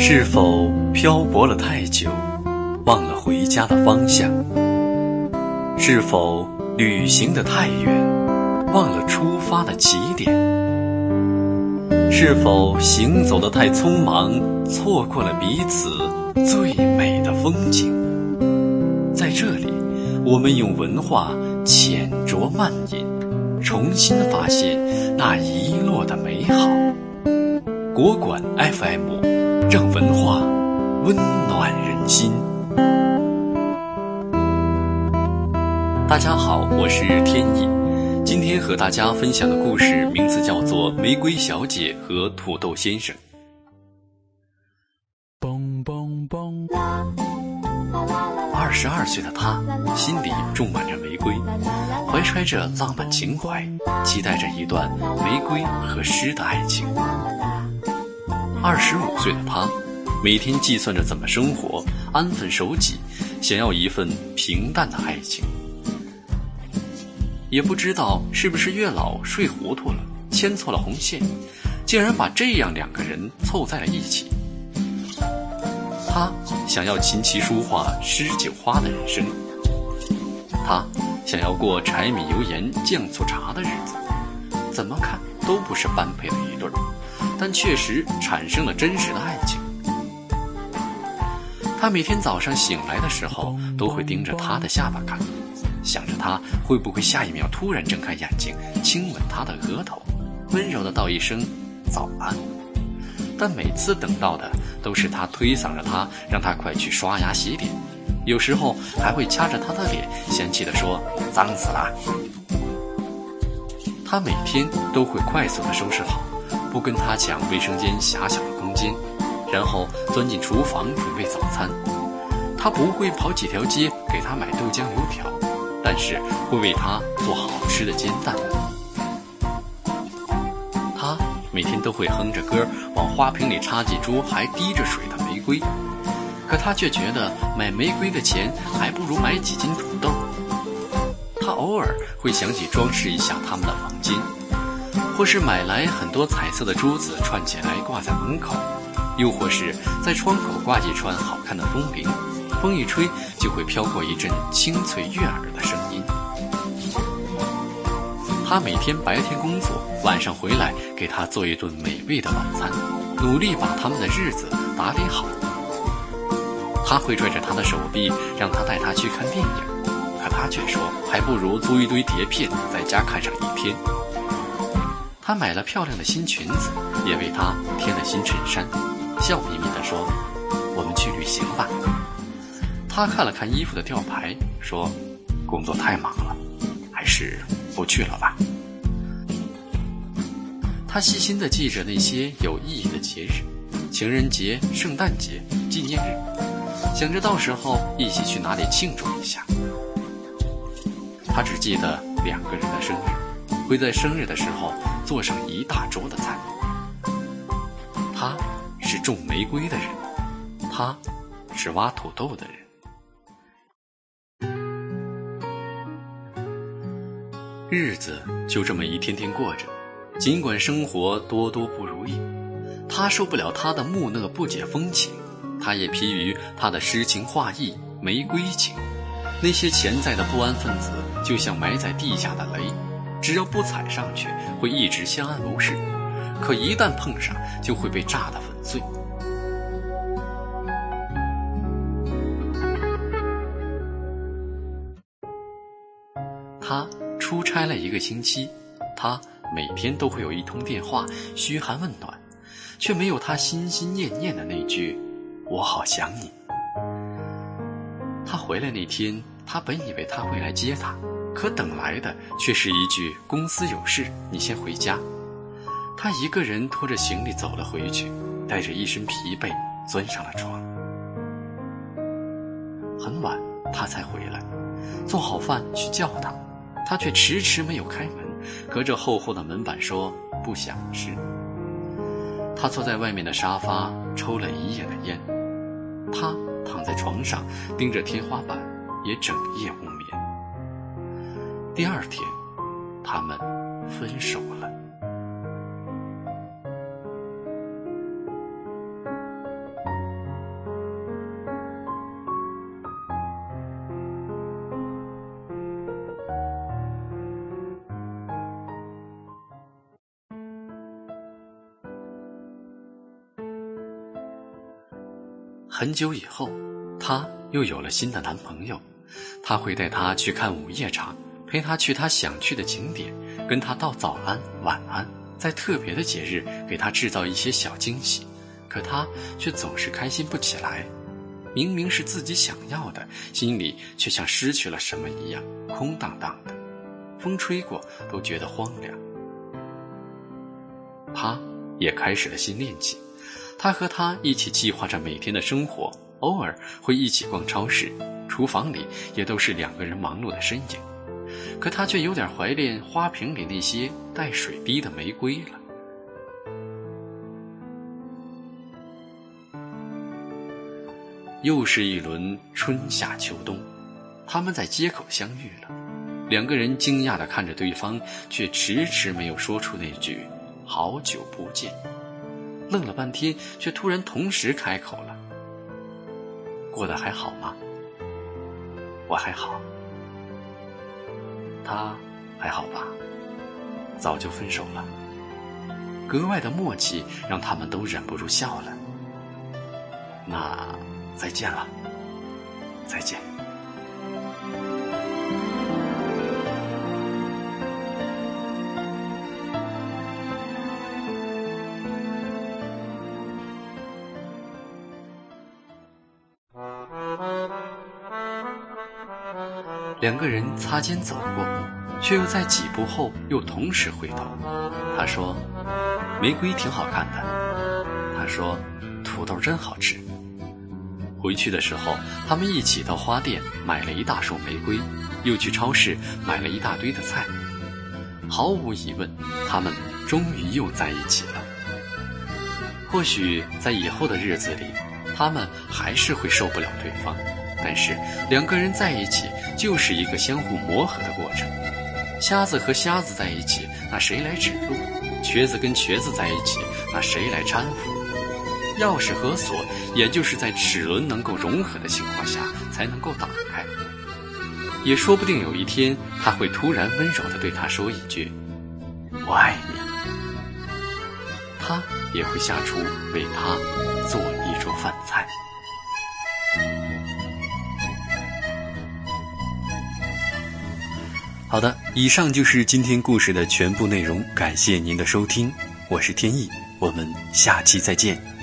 是否漂泊了太久，忘了回家的方向？是否旅行的太远，忘了出发的起点？是否行走的太匆忙，错过了彼此最美的风景？在这里，我们用文化浅酌慢饮，重新发现那遗落的美好。国馆 FM。让文化温暖人心。大家好，我是天意。今天和大家分享的故事名字叫做《玫瑰小姐和土豆先生》。嘣嘣嘣！二十二岁的他，心里种满着玫瑰，怀揣着浪漫情怀，期待着一段玫瑰和诗的爱情。二十五岁的他，每天计算着怎么生活，安分守己，想要一份平淡的爱情。也不知道是不是月老睡糊涂了，牵错了红线，竟然把这样两个人凑在了一起。他想要琴棋书画诗酒花的人生，他想要过柴米油盐酱醋茶的日子，怎么看都不是般配的一对儿。但确实产生了真实的爱情。他每天早上醒来的时候，都会盯着他的下巴看，想着他会不会下一秒突然睁开眼睛，亲吻他的额头，温柔的道一声早安。但每次等到的都是他推搡着他，让他快去刷牙洗脸，有时候还会掐着他的脸，嫌弃的说脏死了。他每天都会快速的收拾好。不跟他抢卫生间狭小的空间，然后钻进厨房准备早餐。他不会跑几条街给他买豆浆油条，但是会为他做好吃的煎蛋。他每天都会哼着歌往花瓶里插几株还滴着水的玫瑰，可他却觉得买玫瑰的钱还不如买几斤土豆。他偶尔会想起装饰一下他们的房间。或是买来很多彩色的珠子串起来挂在门口，又或是在窗口挂几串好看的风铃，风一吹就会飘过一阵清脆悦耳的声音。他每天白天工作，晚上回来给他做一顿美味的晚餐，努力把他们的日子打理好。他会拽着他的手臂，让他带他去看电影，可他却说还不如租一堆碟片在家看上一天。他买了漂亮的新裙子，也为她添了新衬衫，笑眯眯地说：“我们去旅行吧。”他看了看衣服的吊牌，说：“工作太忙了，还是不去了吧。”他细心地记着那些有意义的节日，情人节、圣诞节、纪念日，想着到时候一起去哪里庆祝一下。他只记得两个人的生日，会在生日的时候。做上一大桌的菜。他是种玫瑰的人，他是挖土豆的人。日子就这么一天天过着，尽管生活多多不如意，他受不了他的木讷不解风情，他也疲于他的诗情画意玫瑰情。那些潜在的不安分子，就像埋在地下的雷。只要不踩上去，会一直相安无事；可一旦碰上，就会被炸得粉碎。他出差了一个星期，他每天都会有一通电话嘘寒问暖，却没有他心心念念的那句“我好想你”。他回来那天，他本以为他会来接他。可等来的却是一句“公司有事，你先回家。”他一个人拖着行李走了回去，带着一身疲惫钻上了床。很晚，他才回来，做好饭去叫他，他却迟迟没有开门，隔着厚厚的门板说不想吃。他坐在外面的沙发抽了一夜的烟，他躺在床上盯着天花板，也整夜无。第二天他们分手了。很久以后她又有了新的男朋友他会带她去看午夜场。陪他去他想去的景点，跟他道早安晚安，在特别的节日给他制造一些小惊喜，可他却总是开心不起来。明明是自己想要的，心里却像失去了什么一样，空荡荡的，风吹过都觉得荒凉。他也开始了新恋情，他和她一起计划着每天的生活，偶尔会一起逛超市，厨房里也都是两个人忙碌的身影。可他却有点怀念花瓶里那些带水滴的玫瑰了。又是一轮春夏秋冬，他们在街口相遇了。两个人惊讶地看着对方，却迟迟没有说出那句“好久不见”。愣了半天，却突然同时开口了：“过得还好吗？”“我还好。”“他还好吧？”“早就分手了。”格外的默契让他们都忍不住笑了。那。再见了，再见。两个人擦肩走过，却又在几步后又同时回头。他说：“玫瑰挺好看的。”他说：“土豆真好吃。”回去的时候，他们一起到花店买了一大束玫瑰，又去超市买了一大堆的菜。毫无疑问，他们终于又在一起了。或许在以后的日子里，他们还是会受不了对方，但是两个人在一起就是一个相互磨合的过程。瞎子和瞎子在一起，那谁来指路？瘸子跟瘸子在一起，那谁来搀扶？钥匙和锁，也就是在齿轮能够融合的情况下才能够打开。也说不定有一天，他会突然温柔地对他说一句：“我爱你。”他也会下厨为他做一桌饭菜。好的，以上就是今天故事的全部内容。感谢您的收听，我是天意，我们下期再见。